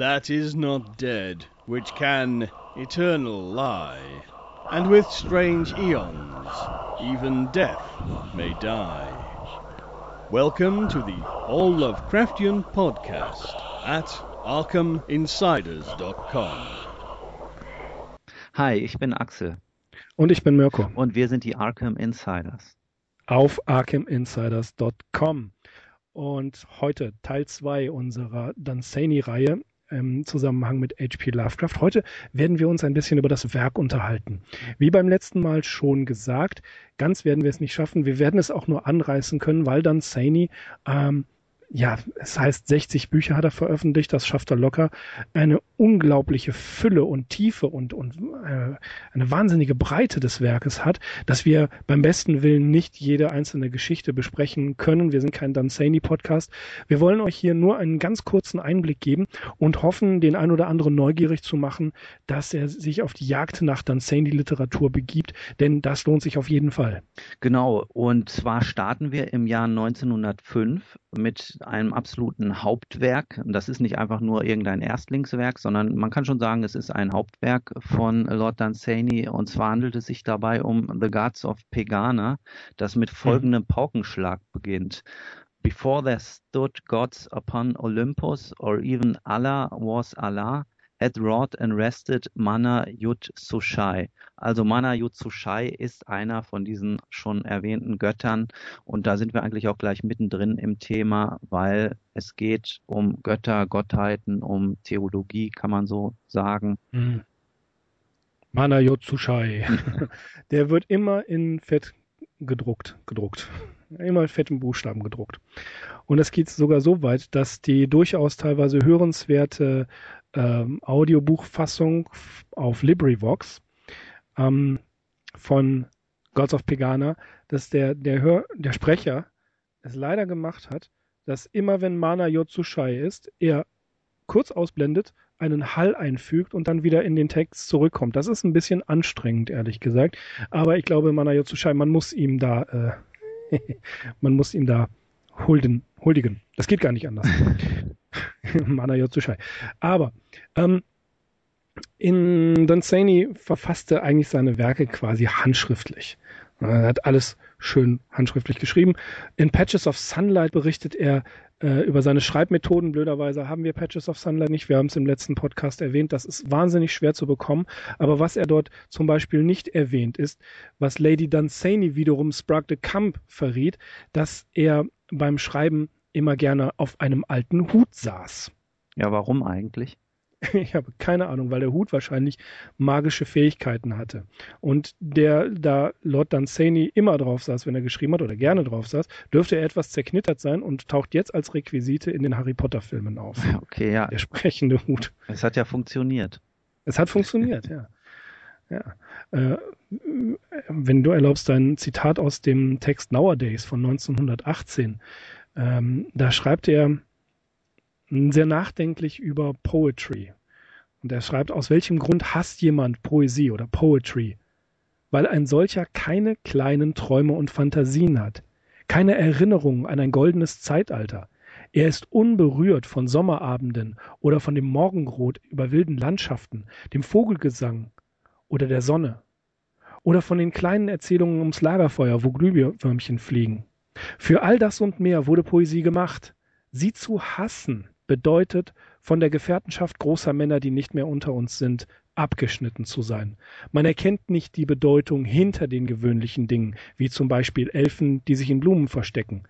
that is not dead, which can eternal lie, and with strange eons even death may die. Welcome to the All Lovecraftian podcast at ArkhamInsiders.com. Hi, ich bin Axel. Und ich bin Mirko. Und wir sind die Arkham Insiders. Auf ArkhamInsiders.com. Und heute Teil 2 unserer Dunsany-Reihe im Zusammenhang mit H.P. Lovecraft. Heute werden wir uns ein bisschen über das Werk unterhalten. Wie beim letzten Mal schon gesagt, ganz werden wir es nicht schaffen. Wir werden es auch nur anreißen können, weil Dunsany ähm, ja, es heißt 60 Bücher hat er veröffentlicht, das schafft er locker. Eine unglaubliche Fülle und Tiefe und, und äh, eine wahnsinnige Breite des Werkes hat, dass wir beim besten Willen nicht jede einzelne Geschichte besprechen können. Wir sind kein Dunsany-Podcast. Wir wollen euch hier nur einen ganz kurzen Einblick geben und hoffen, den ein oder anderen neugierig zu machen, dass er sich auf die Jagd nach Dunsany-Literatur begibt, denn das lohnt sich auf jeden Fall. Genau, und zwar starten wir im Jahr 1905 mit einem absoluten Hauptwerk. Das ist nicht einfach nur irgendein Erstlingswerk, sondern man kann schon sagen, es ist ein Hauptwerk von Lord Dunsany. Und zwar handelt es sich dabei um The Gods of Pegana, das mit mhm. folgendem Paukenschlag beginnt. Before there stood gods upon Olympus, or even Allah was Allah, had wrought and rested Mana Yud Sushai. Also Mana Yud Sushai ist einer von diesen schon erwähnten Göttern und da sind wir eigentlich auch gleich mittendrin im Thema, weil es geht um Götter, Gottheiten, um Theologie, kann man so sagen. Mhm. Mana Yud Sushai. Der wird immer in Fett gedruckt, gedruckt. Immer in fetten Buchstaben gedruckt. Und es geht sogar so weit, dass die durchaus teilweise hörenswerte ähm, Audiobuchfassung auf LibriVox ähm, von Gods of Pegana, dass der, der, Hör, der Sprecher es leider gemacht hat, dass immer wenn Mana Yotsushai ist, er kurz ausblendet, einen Hall einfügt und dann wieder in den Text zurückkommt. Das ist ein bisschen anstrengend, ehrlich gesagt. Aber ich glaube, Mana Yotsushai, man muss ihm da, äh, man muss ihm da hulden, huldigen. Das geht gar nicht anders. Mana Yotsushai. Aber ähm, in Dunsany verfasste eigentlich seine Werke quasi handschriftlich. Er hat alles schön handschriftlich geschrieben. In Patches of Sunlight berichtet er äh, über seine Schreibmethoden. Blöderweise haben wir Patches of Sunlight nicht. Wir haben es im letzten Podcast erwähnt. Das ist wahnsinnig schwer zu bekommen. Aber was er dort zum Beispiel nicht erwähnt ist, was Lady Dunsany wiederum Sprague de Camp verriet, dass er beim Schreiben immer gerne auf einem alten Hut saß. Ja, warum eigentlich? Ich habe keine Ahnung, weil der Hut wahrscheinlich magische Fähigkeiten hatte. Und der, da Lord Dunsany immer drauf saß, wenn er geschrieben hat oder gerne drauf saß, dürfte er etwas zerknittert sein und taucht jetzt als Requisite in den Harry Potter Filmen auf. Okay, ja. Der sprechende Hut. Es hat ja funktioniert. Es hat funktioniert, ja. Ja. Äh, wenn du erlaubst, ein Zitat aus dem Text Nowadays von 1918. Ähm, da schreibt er sehr nachdenklich über Poetry. Und er schreibt, aus welchem Grund hasst jemand Poesie oder Poetry? Weil ein solcher keine kleinen Träume und Fantasien hat, keine Erinnerungen an ein goldenes Zeitalter. Er ist unberührt von Sommerabenden oder von dem Morgenrot über wilden Landschaften, dem Vogelgesang oder der Sonne oder von den kleinen Erzählungen ums Lagerfeuer, wo Glühwürmchen fliegen. Für all das und mehr wurde Poesie gemacht. Sie zu hassen bedeutet, von der Gefährtenschaft großer Männer, die nicht mehr unter uns sind, abgeschnitten zu sein. Man erkennt nicht die Bedeutung hinter den gewöhnlichen Dingen, wie zum Beispiel Elfen, die sich in Blumen verstecken.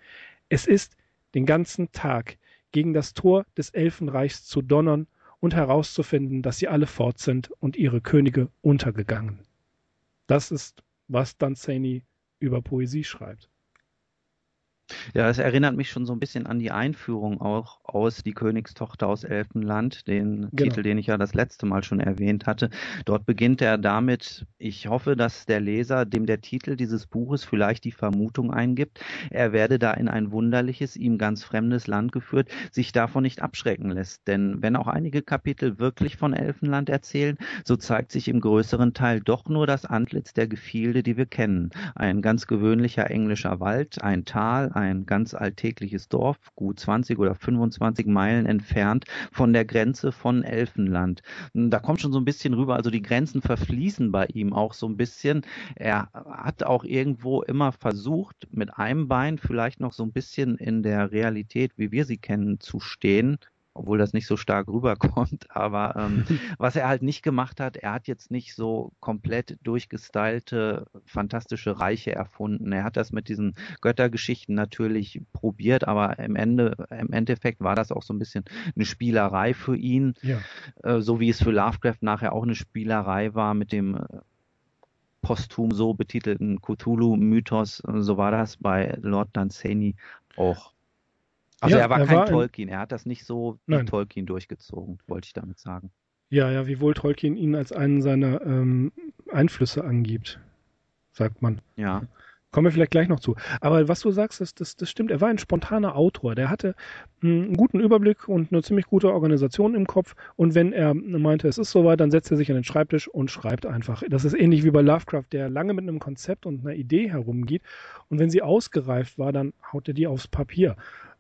Es ist den ganzen Tag gegen das Tor des Elfenreichs zu donnern und herauszufinden, dass sie alle fort sind und ihre Könige untergegangen. Das ist, was Danzani über Poesie schreibt. Ja, es erinnert mich schon so ein bisschen an die Einführung auch aus Die Königstochter aus Elfenland, den genau. Titel, den ich ja das letzte Mal schon erwähnt hatte. Dort beginnt er damit, ich hoffe, dass der Leser, dem der Titel dieses Buches vielleicht die Vermutung eingibt, er werde da in ein wunderliches, ihm ganz fremdes Land geführt, sich davon nicht abschrecken lässt. Denn wenn auch einige Kapitel wirklich von Elfenland erzählen, so zeigt sich im größeren Teil doch nur das Antlitz der Gefilde, die wir kennen. Ein ganz gewöhnlicher englischer Wald, ein Tal, ein ganz alltägliches Dorf, gut 20 oder 25 Meilen entfernt von der Grenze von Elfenland. Da kommt schon so ein bisschen rüber, also die Grenzen verfließen bei ihm auch so ein bisschen. Er hat auch irgendwo immer versucht, mit einem Bein vielleicht noch so ein bisschen in der Realität, wie wir sie kennen, zu stehen obwohl das nicht so stark rüberkommt. Aber ähm, was er halt nicht gemacht hat, er hat jetzt nicht so komplett durchgestylte, fantastische Reiche erfunden. Er hat das mit diesen Göttergeschichten natürlich probiert, aber im Ende, im Endeffekt war das auch so ein bisschen eine Spielerei für ihn, ja. äh, so wie es für Lovecraft nachher auch eine Spielerei war mit dem äh, posthum so betitelten Cthulhu-Mythos. So war das bei Lord Dunsany auch. Also ja, er war er kein war Tolkien, er hat das nicht so wie Nein. Tolkien durchgezogen, wollte ich damit sagen. Ja, ja, wiewohl Tolkien ihn als einen seiner ähm, Einflüsse angibt, sagt man. Ja. Kommen wir vielleicht gleich noch zu. Aber was du sagst, das, das, das stimmt. Er war ein spontaner Autor. Der hatte hm, einen guten Überblick und eine ziemlich gute Organisation im Kopf. Und wenn er meinte, es ist soweit, dann setzt er sich an den Schreibtisch und schreibt einfach. Das ist ähnlich wie bei Lovecraft, der lange mit einem Konzept und einer Idee herumgeht. Und wenn sie ausgereift war, dann haut er die aufs Papier.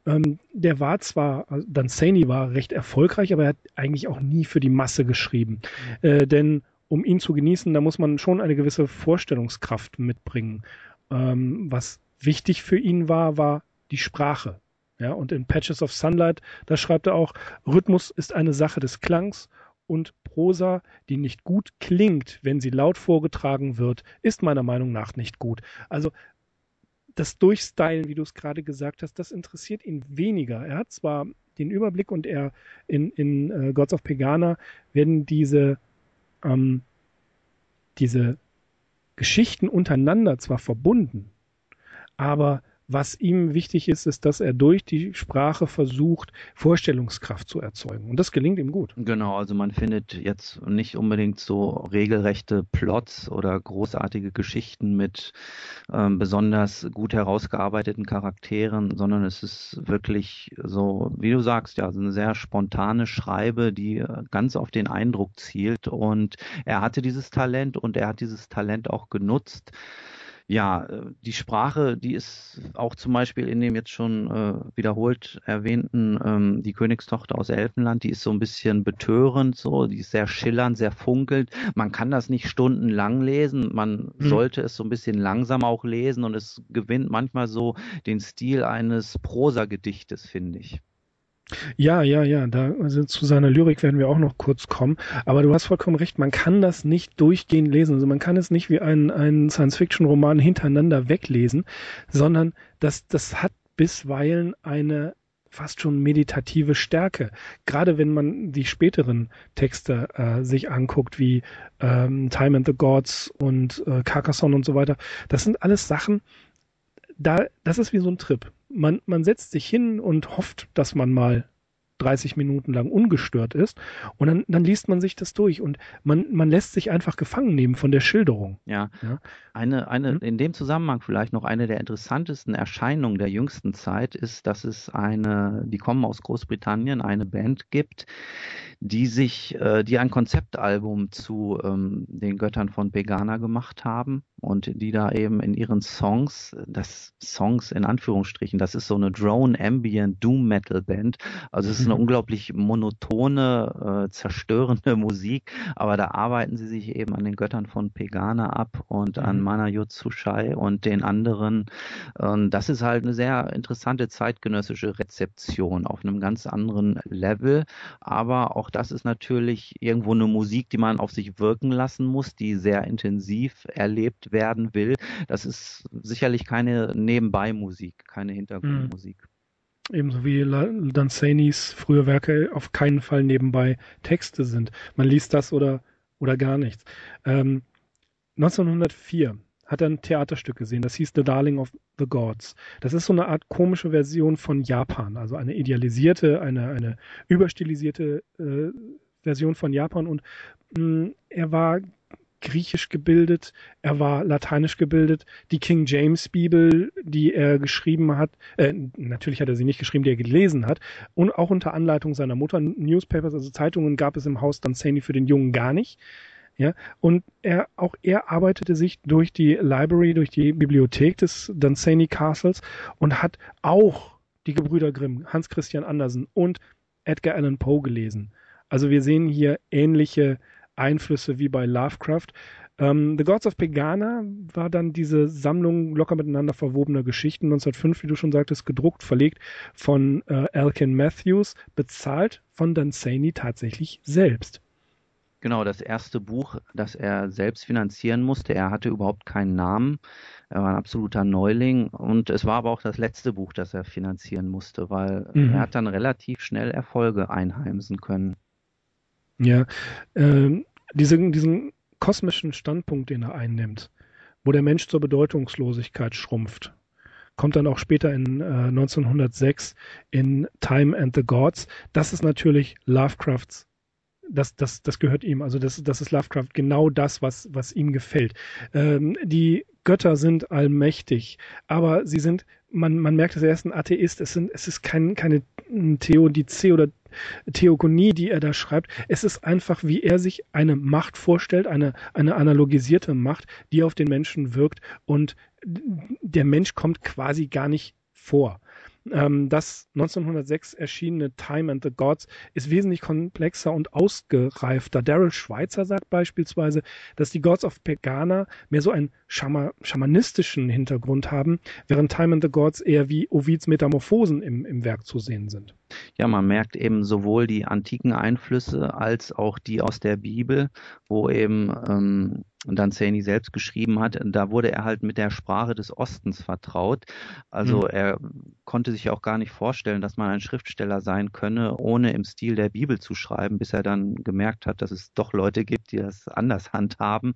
Ähm, der war zwar, also Dunsany war recht erfolgreich, aber er hat eigentlich auch nie für die Masse geschrieben. Mhm. Äh, denn um ihn zu genießen, da muss man schon eine gewisse Vorstellungskraft mitbringen. Ähm, was wichtig für ihn war, war die Sprache. Ja, und in Patches of Sunlight, da schreibt er auch, Rhythmus ist eine Sache des Klangs und Prosa, die nicht gut klingt, wenn sie laut vorgetragen wird, ist meiner Meinung nach nicht gut. Also das Durchstylen, wie du es gerade gesagt hast, das interessiert ihn weniger. Er hat zwar den Überblick und er in, in uh, Gods of Pegana werden diese, ähm, diese Geschichten untereinander zwar verbunden, aber was ihm wichtig ist, ist, dass er durch die Sprache versucht, Vorstellungskraft zu erzeugen. Und das gelingt ihm gut. Genau, also man findet jetzt nicht unbedingt so regelrechte Plots oder großartige Geschichten mit ähm, besonders gut herausgearbeiteten Charakteren, sondern es ist wirklich so, wie du sagst, ja, eine sehr spontane Schreibe, die ganz auf den Eindruck zielt. Und er hatte dieses Talent und er hat dieses Talent auch genutzt ja, äh, die Sprache, die ist auch zum Beispiel in dem jetzt schon äh, wiederholt erwähnten, ähm, die Königstochter aus Elfenland, die ist so ein bisschen betörend, so, die ist sehr schillernd, sehr funkelt. Man kann das nicht stundenlang lesen, man hm. sollte es so ein bisschen langsam auch lesen und es gewinnt manchmal so den Stil eines Prosagedichtes, finde ich. Ja, ja, ja, da also zu seiner Lyrik werden wir auch noch kurz kommen. Aber du hast vollkommen recht, man kann das nicht durchgehend lesen. Also man kann es nicht wie einen, einen Science-Fiction-Roman hintereinander weglesen, sondern das, das hat bisweilen eine fast schon meditative Stärke. Gerade wenn man die späteren Texte äh, sich anguckt, wie ähm, Time and the Gods und äh, Carcassonne und so weiter. Das sind alles Sachen, da, das ist wie so ein Trip man, man setzt sich hin und hofft, dass man mal 30 Minuten lang ungestört ist und dann, dann liest man sich das durch und man, man lässt sich einfach gefangen nehmen von der Schilderung. Ja, ja. eine, eine, hm? in dem Zusammenhang vielleicht noch eine der interessantesten Erscheinungen der jüngsten Zeit ist, dass es eine, die kommen aus Großbritannien, eine Band gibt, die sich, äh, die ein Konzeptalbum zu ähm, den Göttern von Pegana gemacht haben und die da eben in ihren Songs, das Songs in Anführungsstrichen, das ist so eine Drone Ambient Doom Metal Band. Also es ist eine mhm. unglaublich monotone, äh, zerstörende Musik, aber da arbeiten sie sich eben an den Göttern von Pegana ab und mhm. an Mana Yotsushai und den anderen. Und das ist halt eine sehr interessante zeitgenössische Rezeption auf einem ganz anderen Level, aber auch auch das ist natürlich irgendwo eine Musik, die man auf sich wirken lassen muss, die sehr intensiv erlebt werden will. Das ist sicherlich keine Nebenbei-Musik, keine Hintergrundmusik. Mhm. Ebenso wie Danzanis frühe Werke auf keinen Fall nebenbei Texte sind. Man liest das oder, oder gar nichts. Ähm, 1904 hat er ein Theaterstück gesehen, das hieß The Darling of the Gods. Das ist so eine Art komische Version von Japan, also eine idealisierte, eine, eine überstilisierte äh, Version von Japan und mh, mm, er war griechisch gebildet, er war lateinisch gebildet. Die King James Bibel, die er geschrieben hat, äh, natürlich hat er sie nicht geschrieben, die er gelesen hat, und auch unter Anleitung seiner Mutter, Newspapers, also Zeitungen gab es im Haus Danzani für den Jungen gar nicht. Ja, und er, auch er arbeitete sich durch die Library, durch die Bibliothek des Dunsany Castles und hat auch die Gebrüder Grimm, Hans Christian Andersen und Edgar Allan Poe gelesen. Also wir sehen hier ähnliche Einflüsse wie bei Lovecraft. Ähm, The Gods of Pegana war dann diese Sammlung locker miteinander verwobener Geschichten, 1905, wie du schon sagtest, gedruckt, verlegt von äh, Elkin Matthews, bezahlt von Dunsany tatsächlich selbst. Genau, das erste Buch, das er selbst finanzieren musste. Er hatte überhaupt keinen Namen. Er war ein absoluter Neuling und es war aber auch das letzte Buch, das er finanzieren musste, weil mhm. er hat dann relativ schnell Erfolge einheimsen können. Ja, äh, diese, diesen kosmischen Standpunkt, den er einnimmt, wo der Mensch zur Bedeutungslosigkeit schrumpft, kommt dann auch später in äh, 1906 in Time and the Gods. Das ist natürlich Lovecrafts das, das, das gehört ihm. Also das, das ist Lovecraft genau das, was, was ihm gefällt. Ähm, die Götter sind allmächtig, aber sie sind, man, man merkt, dass er ist ein Atheist. Es, sind, es ist kein, keine Theodizee oder Theogonie, die er da schreibt. Es ist einfach, wie er sich eine Macht vorstellt, eine, eine analogisierte Macht, die auf den Menschen wirkt und der Mensch kommt quasi gar nicht vor. Ähm, das 1906 erschienene Time and the Gods ist wesentlich komplexer und ausgereifter. Daryl Schweitzer sagt beispielsweise, dass die Gods of Pegana mehr so einen Schama schamanistischen Hintergrund haben, während Time and the Gods eher wie Ovids Metamorphosen im, im Werk zu sehen sind. Ja, man merkt eben sowohl die antiken Einflüsse als auch die aus der Bibel, wo eben ähm, Danzani selbst geschrieben hat, da wurde er halt mit der Sprache des Ostens vertraut. Also mhm. er konnte sich auch gar nicht vorstellen, dass man ein Schriftsteller sein könne, ohne im Stil der Bibel zu schreiben, bis er dann gemerkt hat, dass es doch Leute gibt, die das anders handhaben.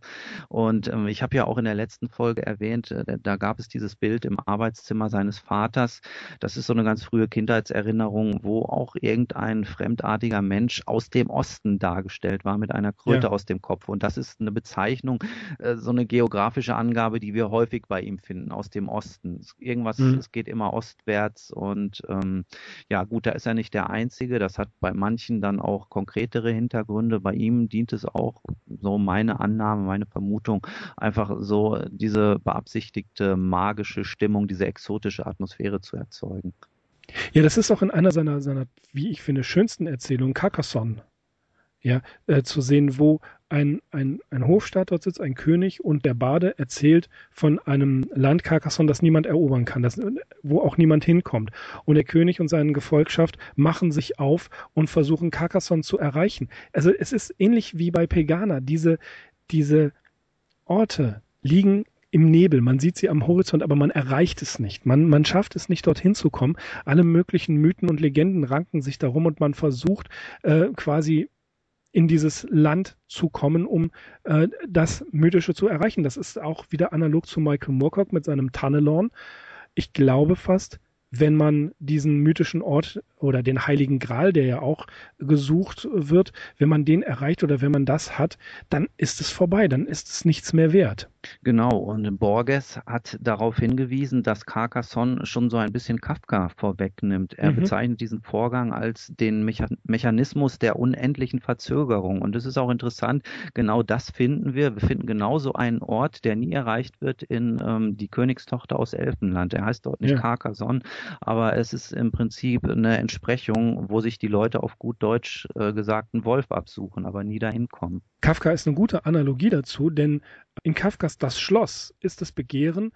Und ähm, ich habe ja auch in der letzten Folge erwähnt, äh, da gab es dieses Bild im Arbeitszimmer seines Vaters. Das ist so eine ganz frühe Kindheitserinnerung, wo auch irgendein fremdartiger Mensch aus dem Osten dargestellt war mit einer Kröte ja. aus dem Kopf. Und das ist eine Bezeichnung, äh, so eine geografische Angabe, die wir häufig bei ihm finden, aus dem Osten. Irgendwas, mhm. es geht immer ostwärts und ähm, ja gut, da ist er nicht der Einzige. Das hat bei manchen dann auch konkretere Hintergründe. Bei ihm dient es auch, so meine Annahme, meine Vermutung, einfach so diese beabsichtigte magische Stimmung, diese exotische Atmosphäre zu erzeugen. Ja, das ist auch in einer seiner, seiner wie ich finde, schönsten Erzählungen, Carcassonne, ja, äh, zu sehen, wo ein, ein, ein Hofstaat dort sitzt, ein König und der Bade erzählt von einem Land Carcassonne, das niemand erobern kann, das, wo auch niemand hinkommt. Und der König und seine Gefolgschaft machen sich auf und versuchen Carcassonne zu erreichen. Also es ist ähnlich wie bei Pegana. Diese, diese Orte liegen im Nebel. Man sieht sie am Horizont, aber man erreicht es nicht. Man, man schafft es nicht, dorthin zu kommen. Alle möglichen Mythen und Legenden ranken sich darum und man versucht äh, quasi in dieses Land zu kommen, um äh, das Mythische zu erreichen. Das ist auch wieder analog zu Michael Moorcock mit seinem Tunnelorn. Ich glaube fast, wenn man diesen mythischen Ort oder den Heiligen Gral, der ja auch gesucht wird, wenn man den erreicht oder wenn man das hat, dann ist es vorbei, dann ist es nichts mehr wert. Genau, und Borges hat darauf hingewiesen, dass Carcassonne schon so ein bisschen Kafka vorwegnimmt. Er mhm. bezeichnet diesen Vorgang als den Mecha Mechanismus der unendlichen Verzögerung. Und es ist auch interessant, genau das finden wir. Wir finden genauso einen Ort, der nie erreicht wird in ähm, die Königstochter aus Elfenland. Er heißt dort nicht ja. Carcassonne, aber es ist im Prinzip eine Entsprechung, wo sich die Leute auf gut Deutsch äh, gesagt einen Wolf absuchen, aber nie dahin kommen. Kafka ist eine gute Analogie dazu, denn in Kafkas Das Schloss ist das Begehren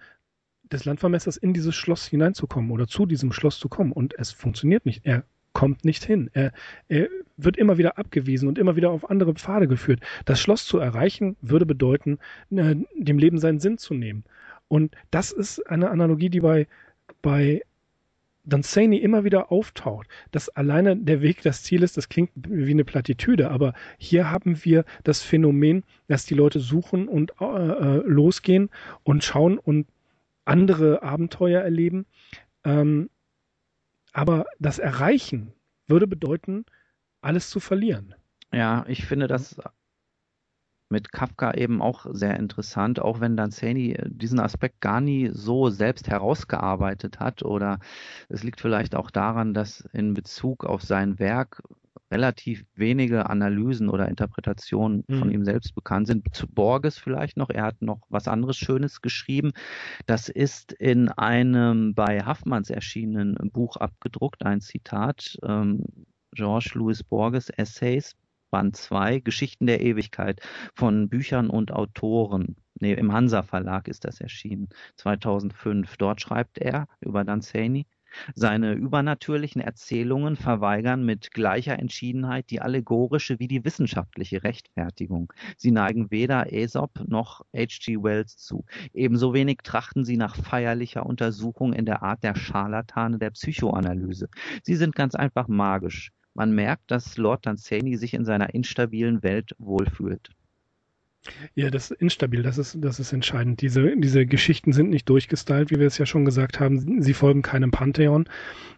des Landvermessers in dieses Schloss hineinzukommen oder zu diesem Schloss zu kommen und es funktioniert nicht. Er kommt nicht hin. Er, er, wird immer wieder abgewiesen und immer wieder auf andere Pfade geführt. Das Schloss zu erreichen würde bedeuten, äh, dem Leben seinen Sinn zu nehmen. Und das ist eine Analogie, die bei, bei Dunsany immer wieder auftaucht, dass alleine der Weg das Ziel ist, das klingt wie eine Plattitüde, aber hier haben wir das Phänomen, dass die Leute suchen und äh, äh, losgehen und schauen und andere Abenteuer erleben. Ähm, aber das Erreichen würde bedeuten, alles zu verlieren. Ja, ich finde das mit Kafka eben auch sehr interessant, auch wenn Danzani äh, diesen Aspekt gar nie so selbst herausgearbeitet hat oder es liegt vielleicht auch daran, dass in Bezug auf sein Werk relativ wenige Analysen oder Interpretationen mhm. von ihm selbst bekannt sind. Zu Borges vielleicht noch. Er hat noch was anderes Schönes geschrieben. Das ist in einem bei Haffmanns erschienenen Buch abgedruckt, ein Zitat. Ähm, George Louis Borges Essays, Band 2, Geschichten der Ewigkeit von Büchern und Autoren. Nee, im Hansa Verlag ist das erschienen, 2005. Dort schreibt er über Danzani, seine übernatürlichen Erzählungen verweigern mit gleicher Entschiedenheit die allegorische wie die wissenschaftliche Rechtfertigung. Sie neigen weder Aesop noch H.G. Wells zu. Ebenso wenig trachten sie nach feierlicher Untersuchung in der Art der Scharlatane der Psychoanalyse. Sie sind ganz einfach magisch. Man merkt, dass Lord Dunsany sich in seiner instabilen Welt wohlfühlt. Ja, das ist instabil, das ist, das ist entscheidend. Diese, diese Geschichten sind nicht durchgestylt, wie wir es ja schon gesagt haben. Sie folgen keinem Pantheon.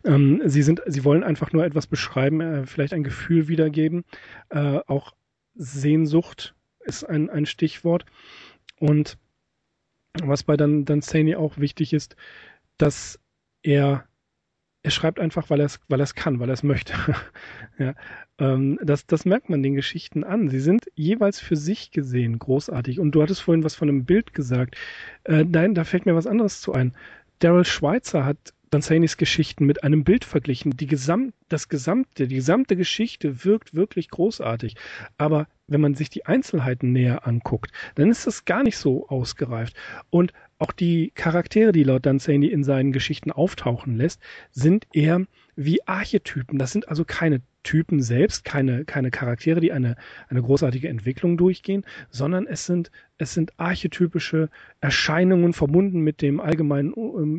Ähm, sie sind, sie wollen einfach nur etwas beschreiben, äh, vielleicht ein Gefühl wiedergeben. Äh, auch Sehnsucht ist ein, ein Stichwort. Und was bei Dan, Danzani auch wichtig ist, dass er er schreibt einfach, weil er es weil kann, weil er es möchte. ja, ähm, das, das merkt man den Geschichten an. Sie sind jeweils für sich gesehen großartig. Und du hattest vorhin was von einem Bild gesagt. Äh, nein, da fällt mir was anderes zu ein. Daryl Schweitzer hat Danzanis Geschichten mit einem Bild verglichen. Die Gesamt, das gesamte, die gesamte Geschichte wirkt wirklich großartig. Aber wenn man sich die Einzelheiten näher anguckt, dann ist das gar nicht so ausgereift. Und auch die Charaktere, die Lord Dunsany in seinen Geschichten auftauchen lässt, sind eher wie Archetypen. Das sind also keine Typen selbst, keine, keine Charaktere, die eine, eine großartige Entwicklung durchgehen, sondern es sind, es sind archetypische Erscheinungen verbunden mit dem allgemeinen,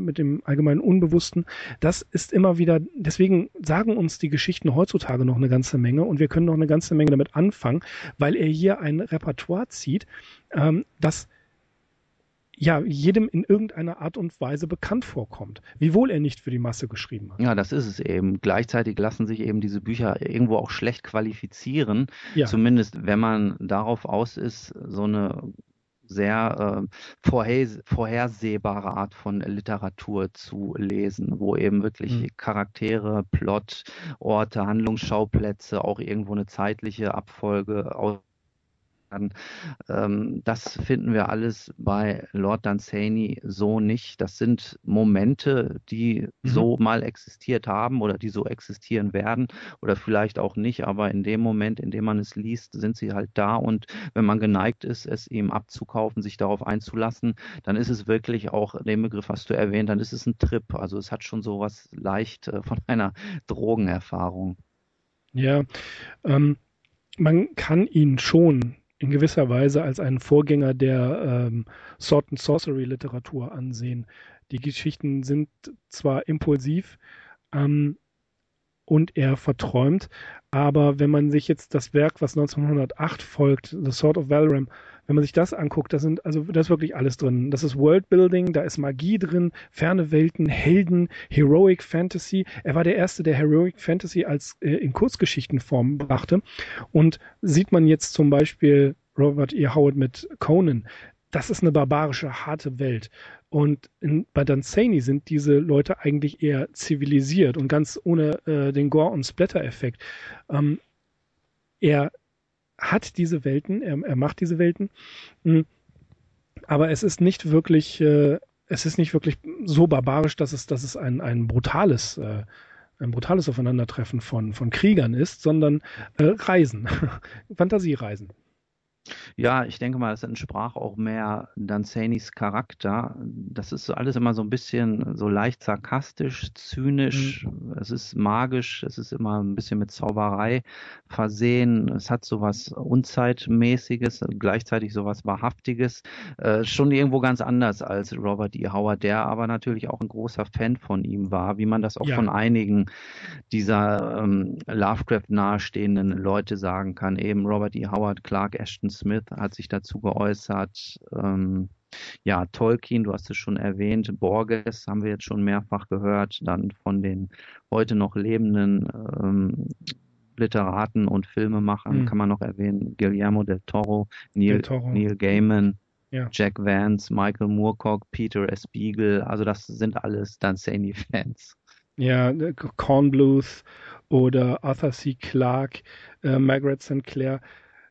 mit dem allgemeinen Unbewussten. Das ist immer wieder, deswegen sagen uns die Geschichten heutzutage noch eine ganze Menge und wir können noch eine ganze Menge damit anfangen, weil er hier ein Repertoire zieht, ähm, das ja, jedem in irgendeiner Art und Weise bekannt vorkommt, wiewohl er nicht für die Masse geschrieben hat. Ja, das ist es eben. Gleichzeitig lassen sich eben diese Bücher irgendwo auch schlecht qualifizieren, ja. zumindest wenn man darauf aus ist, so eine sehr äh, vorher, vorhersehbare Art von Literatur zu lesen, wo eben wirklich mhm. Charaktere, Plot, Orte, Handlungsschauplätze, auch irgendwo eine zeitliche Abfolge werden. Ähm, das finden wir alles bei Lord Dunsany so nicht. Das sind Momente, die mhm. so mal existiert haben oder die so existieren werden oder vielleicht auch nicht, aber in dem Moment, in dem man es liest, sind sie halt da und wenn man geneigt ist, es ihm abzukaufen, sich darauf einzulassen, dann ist es wirklich auch, den Begriff hast du erwähnt, dann ist es ein Trip. Also es hat schon so was leicht äh, von einer Drogenerfahrung. Ja, ähm, man kann ihn schon in gewisser Weise als einen Vorgänger der ähm, Sword and Sorcery Literatur ansehen. Die Geschichten sind zwar impulsiv ähm, und eher verträumt, aber wenn man sich jetzt das Werk, was 1908 folgt, The Sword of Valram, wenn man sich das anguckt, da sind also da ist wirklich alles drin. Das ist Worldbuilding, da ist Magie drin, ferne Welten, Helden, Heroic Fantasy. Er war der erste, der Heroic Fantasy als äh, in Kurzgeschichtenform brachte. Und sieht man jetzt zum Beispiel Robert E. Howard mit Conan, das ist eine barbarische, harte Welt. Und in, bei Danzani sind diese Leute eigentlich eher zivilisiert und ganz ohne äh, den Gore- und Splatter-Effekt. Ähm, er hat diese Welten, er, er macht diese Welten, hm, aber es ist nicht wirklich, äh, es ist nicht wirklich so barbarisch, dass es, dass es ein, ein brutales, äh, ein brutales Aufeinandertreffen von, von Kriegern ist, sondern äh, Reisen, Fantasiereisen. Ja, ich denke mal, es entsprach auch mehr Danzanis Charakter. Das ist alles immer so ein bisschen so leicht sarkastisch, zynisch. Mhm. Es ist magisch. Es ist immer ein bisschen mit Zauberei versehen. Es hat so was Unzeitmäßiges, gleichzeitig so was Wahrhaftiges. Äh, schon irgendwo ganz anders als Robert E. Howard, der aber natürlich auch ein großer Fan von ihm war, wie man das auch ja. von einigen dieser ähm, Lovecraft nahestehenden Leute sagen kann. Eben Robert E. Howard, Clark Ashton Smith hat sich dazu geäußert. Ähm, ja, Tolkien, du hast es schon erwähnt, Borges haben wir jetzt schon mehrfach gehört, dann von den heute noch lebenden ähm, Literaten und Filmemachern mhm. kann man noch erwähnen, Guillermo del Toro, Neil, del Toro. Neil Gaiman, ja. Jack Vance, Michael Moorcock, Peter S. Beagle, also das sind alles Dunsany-Fans. Ja, Corn Blues oder Arthur C. Clarke, äh, Margaret St. Clair.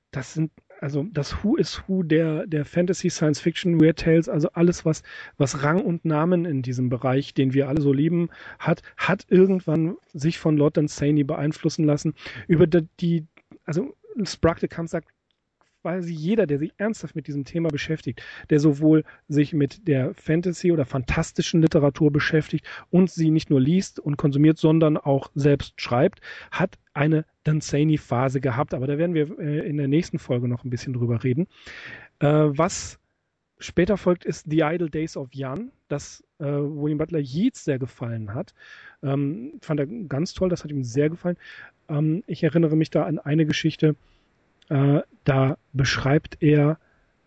Das sind also das Who is Who der, der Fantasy, Science Fiction, Weird Tales, also alles, was, was Rang und Namen in diesem Bereich, den wir alle so lieben, hat, hat irgendwann sich von Lord Dunsany beeinflussen lassen. Über die, die also Sprague de Camp sagt, quasi jeder, der sich ernsthaft mit diesem Thema beschäftigt, der sowohl sich mit der Fantasy oder fantastischen Literatur beschäftigt und sie nicht nur liest und konsumiert, sondern auch selbst schreibt, hat eine Dunsany-Phase gehabt. Aber da werden wir äh, in der nächsten Folge noch ein bisschen drüber reden. Äh, was später folgt, ist The Idle Days of Jan, das äh, William Butler Yeats sehr gefallen hat. Ähm, fand er ganz toll, das hat ihm sehr gefallen. Ähm, ich erinnere mich da an eine Geschichte, äh, da beschreibt er,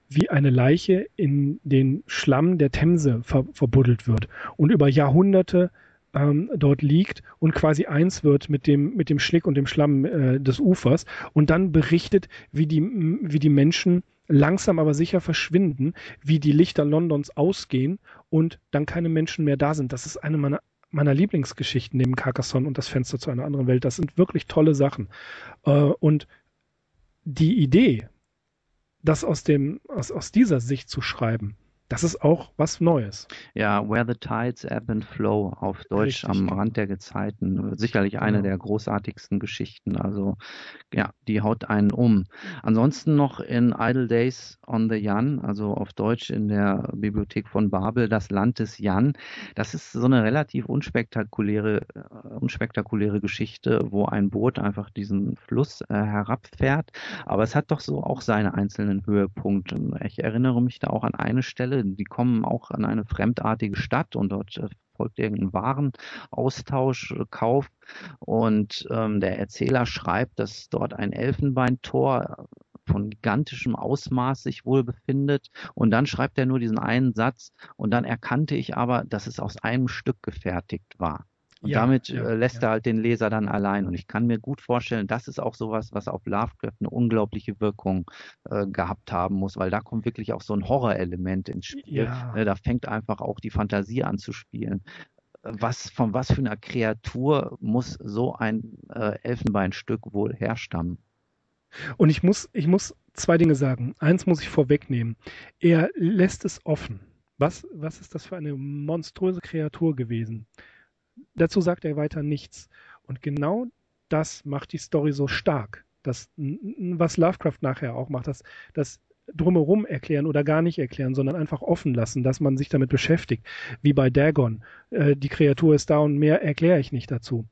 wie eine Leiche in den Schlamm der Themse ver verbuddelt wird und über Jahrhunderte ähm, dort liegt und quasi eins wird mit dem, mit dem Schlick und dem Schlamm äh, des Ufers und dann berichtet, wie die, wie die Menschen langsam aber sicher verschwinden, wie die Lichter Londons ausgehen und dann keine Menschen mehr da sind. Das ist eine meiner, meiner Lieblingsgeschichten neben Carcassonne und das Fenster zu einer anderen Welt. Das sind wirklich tolle Sachen. Äh, und die Idee, das aus dem, aus, aus dieser Sicht zu schreiben, das ist auch was Neues. Ja, Where the Tides Ebb and Flow auf Deutsch Richtig. am Rand der Gezeiten. Sicherlich eine genau. der großartigsten Geschichten. Also ja, die haut einen um. Ansonsten noch in Idle Days on the Jan, also auf Deutsch in der Bibliothek von Babel, das Land des Jan. Das ist so eine relativ unspektakuläre, äh, unspektakuläre Geschichte, wo ein Boot einfach diesen Fluss äh, herabfährt. Aber es hat doch so auch seine einzelnen Höhepunkte. Ich erinnere mich da auch an eine Stelle, Fälle, die kommen auch an eine fremdartige Stadt und dort äh, folgt irgendein Warenaustausch, äh, Kauf. Und ähm, der Erzähler schreibt, dass dort ein Elfenbeintor von gigantischem Ausmaß sich wohl befindet. Und dann schreibt er nur diesen einen Satz und dann erkannte ich aber, dass es aus einem Stück gefertigt war. Und ja, damit ja, äh, lässt ja. er halt den Leser dann allein. Und ich kann mir gut vorstellen, das ist auch sowas, was auf Lovecraft eine unglaubliche Wirkung äh, gehabt haben muss, weil da kommt wirklich auch so ein Horrorelement ins Spiel. Ne, da fängt einfach auch die Fantasie an zu spielen. Was, von was für einer Kreatur muss so ein äh, Elfenbeinstück wohl herstammen? Und ich muss, ich muss zwei Dinge sagen. Eins muss ich vorwegnehmen. Er lässt es offen. Was, was ist das für eine monströse Kreatur gewesen? Dazu sagt er weiter nichts. Und genau das macht die Story so stark. Das, was Lovecraft nachher auch macht, das, das drumherum erklären oder gar nicht erklären, sondern einfach offen lassen, dass man sich damit beschäftigt. Wie bei Dagon. Äh, die Kreatur ist da und mehr erkläre ich nicht dazu.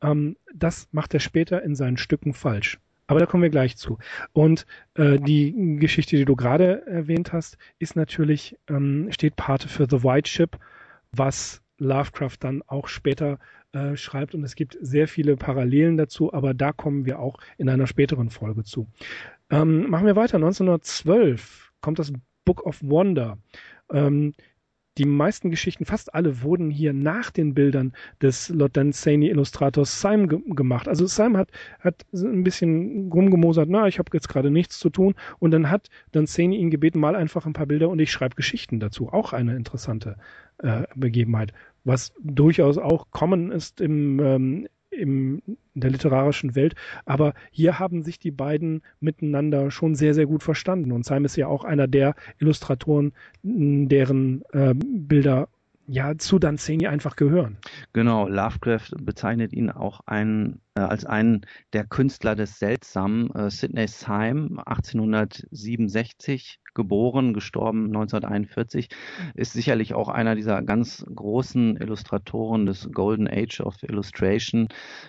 Ähm, das macht er später in seinen Stücken falsch. Aber da kommen wir gleich zu. Und äh, die Geschichte, die du gerade erwähnt hast, ist natürlich, ähm, steht Pate für The White Ship, was Lovecraft dann auch später äh, schreibt. Und es gibt sehr viele Parallelen dazu, aber da kommen wir auch in einer späteren Folge zu. Ähm, machen wir weiter. 1912 kommt das Book of Wonder. Ähm, die meisten Geschichten, fast alle, wurden hier nach den Bildern des Lord Dunsany Illustrators Syme ge gemacht. Also Syme hat, hat ein bisschen rumgemosert, na, ich habe jetzt gerade nichts zu tun. Und dann hat Dunsany ihn gebeten, mal einfach ein paar Bilder und ich schreibe Geschichten dazu. Auch eine interessante äh, Begebenheit was durchaus auch common ist im, ähm, im, in der literarischen Welt. Aber hier haben sich die beiden miteinander schon sehr, sehr gut verstanden. Und Syme ist ja auch einer der Illustratoren, deren äh, Bilder ja zu Danzeni einfach gehören. Genau, Lovecraft bezeichnet ihn auch einen, äh, als einen der Künstler des Seltsamen. Äh, Sidney Syme, 1867 geboren, gestorben 1941, ist sicherlich auch einer dieser ganz großen Illustratoren des Golden Age of Illustration.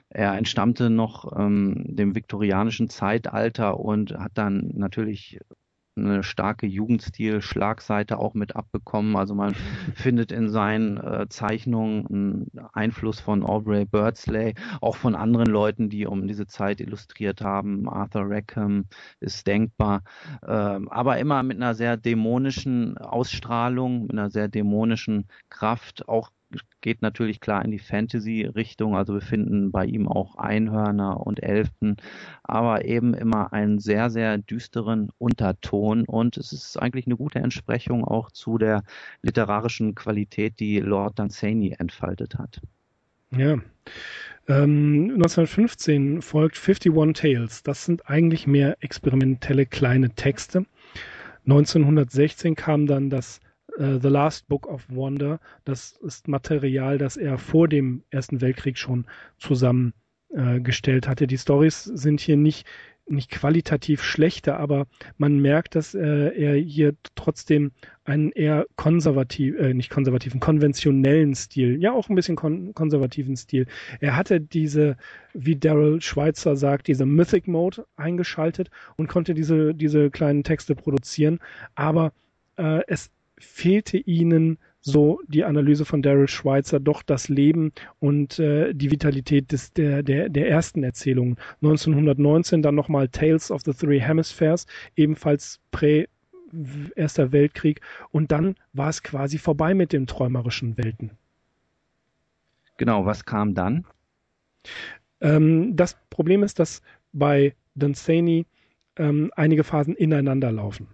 Er entstammte noch ähm, dem viktorianischen Zeitalter und hat dann natürlich eine starke Jugendstil-Schlagseite auch mit abbekommen. Also man findet in seinen äh, Zeichnungen einen Einfluss von Aubrey Birdsley, auch von anderen Leuten, die um diese Zeit illustriert haben. Arthur Rackham ist denkbar, äh, aber immer mit einer sehr dämonischen Ausstrahlung, mit einer sehr dämonischen Kraft, auch geht natürlich klar in die Fantasy-Richtung. Also wir finden bei ihm auch Einhörner und Elfen, aber eben immer einen sehr, sehr düsteren Unterton. Und es ist eigentlich eine gute Entsprechung auch zu der literarischen Qualität, die Lord Dunsany entfaltet hat. Ja. Ähm, 1915 folgt 51 Tales. Das sind eigentlich mehr experimentelle kleine Texte. 1916 kam dann das uh, The Last Book of Wonder. Das ist Material, das er vor dem Ersten Weltkrieg schon zusammengestellt äh, hatte. Die Stories sind hier nicht nicht qualitativ schlechter, aber man merkt, dass äh, er hier trotzdem einen eher konservativ, äh, nicht konservativen, konventionellen Stil, ja auch ein bisschen kon konservativen Stil. Er hatte diese, wie Daryl Schweitzer sagt, diese Mythic Mode eingeschaltet und konnte diese, diese kleinen Texte produzieren, aber äh, es fehlte ihnen so die Analyse von Daryl Schweitzer doch das Leben und äh, die Vitalität des, der, der, der ersten Erzählungen. 1919 dann nochmal Tales of the Three Hemispheres, ebenfalls prä Erster Weltkrieg und dann war es quasi vorbei mit den träumerischen Welten. Genau, was kam dann? Ähm, das Problem ist, dass bei Dunsany ähm, einige Phasen ineinander laufen.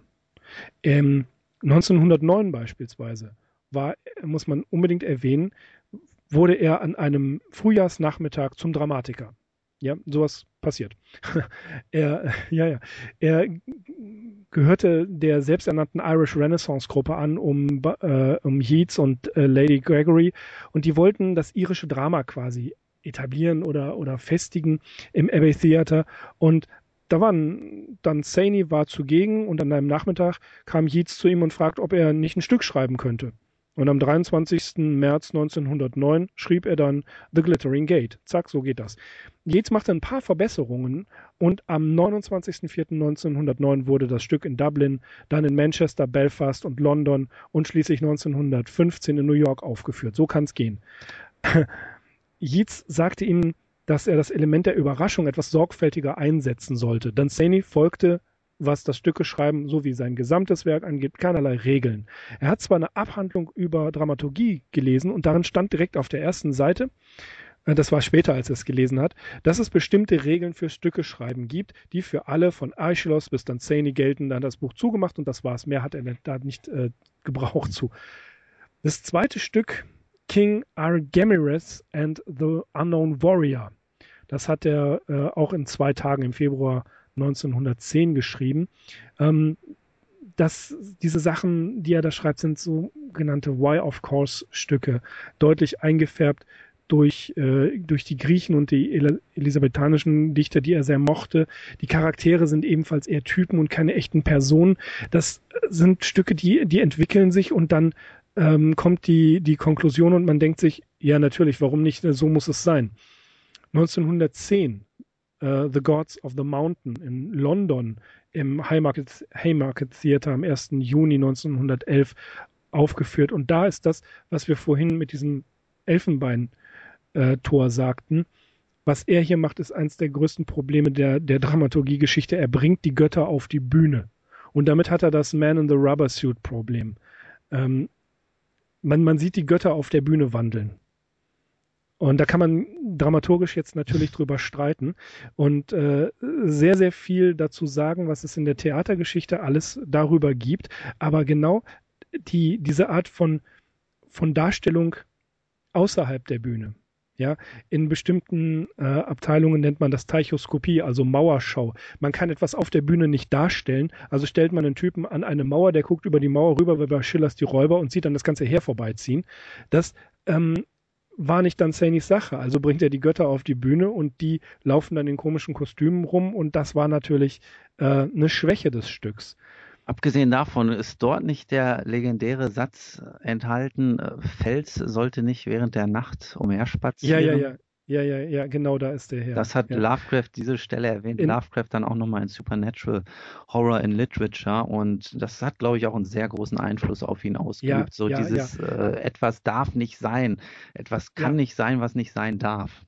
Ähm, 1909 beispielsweise war, muss man unbedingt erwähnen, wurde er an einem Frühjahrsnachmittag zum Dramatiker. Ja, sowas passiert. er, ja, ja. Er gehörte der selbsternannten Irish Renaissance Gruppe an, um, äh, um Yeats und äh, Lady Gregory. Und die wollten das irische Drama quasi etablieren oder, oder festigen im Abbey Theatre. Und da waren dann Saney war zugegen und an einem Nachmittag kam Yeats zu ihm und fragt, ob er nicht ein Stück schreiben könnte. Und am 23. März 1909 schrieb er dann The Glittering Gate. Zack, so geht das. Yates machte ein paar Verbesserungen und am 29.04.1909 wurde das Stück in Dublin, dann in Manchester, Belfast und London und schließlich 1915 in New York aufgeführt. So kann es gehen. Yeats sagte ihm, dass er das Element der Überraschung etwas sorgfältiger einsetzen sollte. Dunsany folgte was das Stückeschreiben sowie sein gesamtes Werk angeht, keinerlei Regeln. Er hat zwar eine Abhandlung über Dramaturgie gelesen und darin stand direkt auf der ersten Seite, äh, das war später, als er es gelesen hat, dass es bestimmte Regeln für Stückeschreiben gibt, die für alle von Aeschylus bis Danzani gelten. Dann das Buch zugemacht und das war's. Mehr hat er da nicht äh, gebraucht zu. Das zweite Stück, King Argemiris and the Unknown Warrior, das hat er äh, auch in zwei Tagen im Februar 1910 geschrieben. Ähm, dass diese Sachen, die er da schreibt, sind sogenannte Why of Course Stücke, deutlich eingefärbt durch, äh, durch die Griechen und die El elisabethanischen Dichter, die er sehr mochte. Die Charaktere sind ebenfalls eher Typen und keine echten Personen. Das sind Stücke, die, die entwickeln sich und dann ähm, kommt die, die Konklusion und man denkt sich, ja natürlich, warum nicht, so muss es sein. 1910 uh, The Gods of the Mountain in London im Haymarket, Haymarket Theatre am 1. Juni 1911 aufgeführt. Und da ist das, was wir vorhin mit diesem Elfenbein-Tor sagten. Was er hier macht, ist eines der größten Probleme der, der Dramaturgie-Geschichte. Er bringt die Götter auf die Bühne. Und damit hat er das Man in the Rubber Suit Problem. Ähm, man, man sieht die Götter auf der Bühne wandeln. Und da kann man dramaturgisch jetzt natürlich drüber streiten und äh, sehr, sehr viel dazu sagen, was es in der Theatergeschichte alles darüber gibt. Aber genau die, diese Art von, von Darstellung außerhalb der Bühne. Ja, in bestimmten äh, Abteilungen nennt man das Teichoskopie, also Mauerschau. Man kann etwas auf der Bühne nicht darstellen, also stellt man einen Typen an eine Mauer, der guckt über die Mauer rüber, wie bei Schillers die Räuber und sieht dann das ganze Heer vorbeiziehen. Das ähm, war nicht dann Sainys Sache. Also bringt er die Götter auf die Bühne und die laufen dann in komischen Kostümen rum und das war natürlich äh, eine Schwäche des Stücks. Abgesehen davon ist dort nicht der legendäre Satz enthalten, äh, Fels sollte nicht während der Nacht umherspazieren. Ja, ja, ja. Ja, ja, ja, genau da ist der her. Das hat ja. Lovecraft, diese Stelle erwähnt, in, Lovecraft dann auch nochmal in Supernatural Horror in Literature und das hat, glaube ich, auch einen sehr großen Einfluss auf ihn ausgeübt. Ja, so ja, dieses äh, etwas darf nicht sein, etwas kann nicht sein, was nicht sein darf.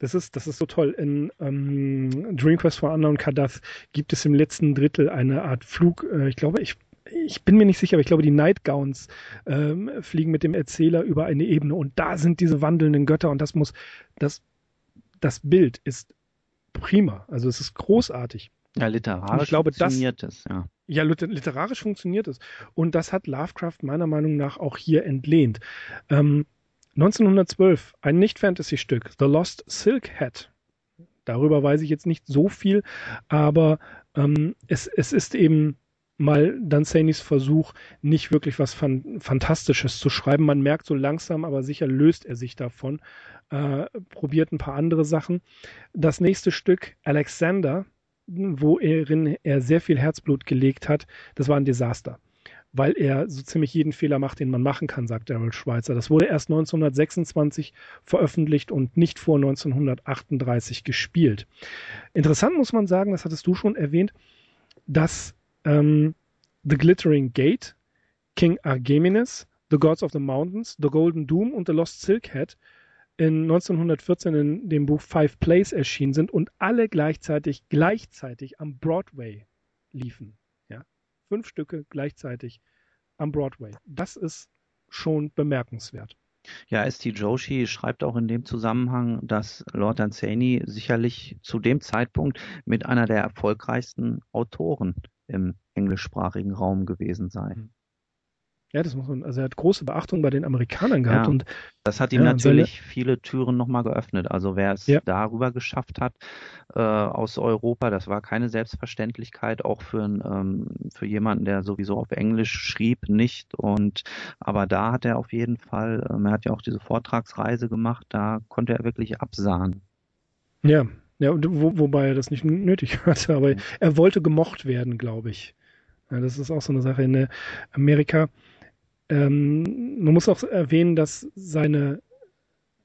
Das ist, das ist so toll. In ähm, Dream Quest for Unknown Kadath gibt es im letzten Drittel eine Art Flug, äh, ich glaube, ich ich bin mir nicht sicher, aber ich glaube, die Nightgowns ähm, fliegen mit dem Erzähler über eine Ebene und da sind diese wandelnden Götter und das muss, das, das Bild ist prima. Also es ist großartig. Ja, literarisch glaube, funktioniert das, es, ja. Ja, literarisch funktioniert es. Und das hat Lovecraft meiner Meinung nach auch hier entlehnt. Ähm, 1912, ein Nicht-Fantasy-Stück, The Lost Silk Hat. Darüber weiß ich jetzt nicht so viel, aber ähm, es, es ist eben mal Danzanis Versuch, nicht wirklich was Fan Fantastisches zu schreiben. Man merkt so langsam, aber sicher löst er sich davon, äh, probiert ein paar andere Sachen. Das nächste Stück, Alexander, worin er sehr viel Herzblut gelegt hat, das war ein Desaster weil er so ziemlich jeden Fehler macht, den man machen kann, sagt Daryl Schweitzer. Das wurde erst 1926 veröffentlicht und nicht vor 1938 gespielt. Interessant muss man sagen, das hattest du schon erwähnt, dass ähm, The Glittering Gate, King Argemenes, The Gods of the Mountains, The Golden Doom und The Lost Silk Hat in 1914 in dem Buch Five Plays erschienen sind und alle gleichzeitig gleichzeitig am Broadway liefen. Ja? Fünf Stücke gleichzeitig am Broadway. Das ist schon bemerkenswert. Ja, S.T. Joshi schreibt auch in dem Zusammenhang, dass Lord Danzani sicherlich zu dem Zeitpunkt mit einer der erfolgreichsten Autoren im englischsprachigen Raum gewesen sei. Mhm. Ja, das muss man, also er hat große Beachtung bei den Amerikanern gehabt ja, und das hat ihm ja, natürlich seine, viele Türen nochmal geöffnet. Also wer es ja. darüber geschafft hat äh, aus Europa, das war keine Selbstverständlichkeit, auch für, ähm, für jemanden, der sowieso auf Englisch schrieb, nicht. Und aber da hat er auf jeden Fall, ähm, er hat ja auch diese Vortragsreise gemacht, da konnte er wirklich absahen. Ja, ja, wo, wobei er das nicht nötig hatte, aber er wollte gemocht werden, glaube ich. Ja, das ist auch so eine Sache in äh, Amerika. Ähm, man muss auch erwähnen, dass seine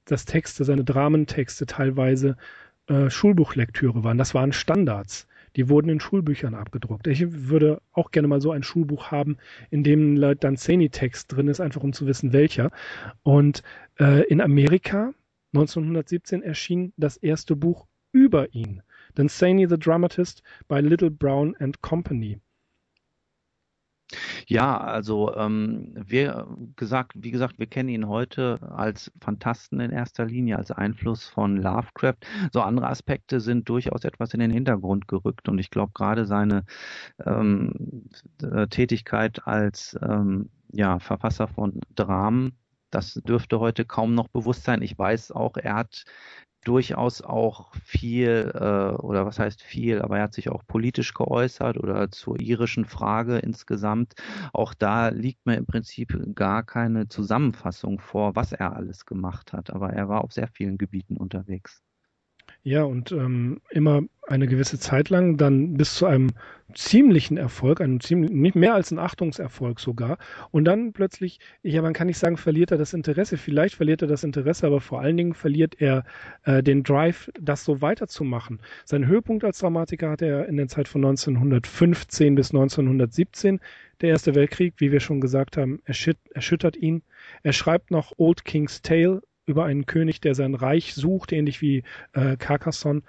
das Texte, seine Dramentexte teilweise äh, Schulbuchlektüre waren. Das waren Standards. Die wurden in Schulbüchern abgedruckt. Ich würde auch gerne mal so ein Schulbuch haben, in dem Danzani-Text drin ist, einfach um zu wissen, welcher. Und äh, in Amerika 1917 erschien das erste Buch über ihn. Danzani the Dramatist by Little Brown and Company. Ja, also ähm, wir gesagt, wie gesagt, wir kennen ihn heute als Fantasten in erster Linie, als Einfluss von Lovecraft. So andere Aspekte sind durchaus etwas in den Hintergrund gerückt und ich glaube gerade seine ähm, äh, Tätigkeit als ähm, ja, Verfasser von Dramen das dürfte heute kaum noch bewusst sein. Ich weiß auch, er hat durchaus auch viel, äh, oder was heißt viel, aber er hat sich auch politisch geäußert oder zur irischen Frage insgesamt. Auch da liegt mir im Prinzip gar keine Zusammenfassung vor, was er alles gemacht hat. Aber er war auf sehr vielen Gebieten unterwegs. Ja, und ähm, immer eine gewisse Zeit lang, dann bis zu einem ziemlichen Erfolg, einem ziemlich, nicht mehr als ein Achtungserfolg sogar. Und dann plötzlich, ja, man kann nicht sagen, verliert er das Interesse. Vielleicht verliert er das Interesse, aber vor allen Dingen verliert er äh, den Drive, das so weiterzumachen. Sein Höhepunkt als Dramatiker hatte er in der Zeit von 1915 bis 1917. Der Erste Weltkrieg, wie wir schon gesagt haben, erschüt erschüttert ihn. Er schreibt noch Old King's Tale über einen König, der sein Reich sucht, ähnlich wie äh, Carcassonne.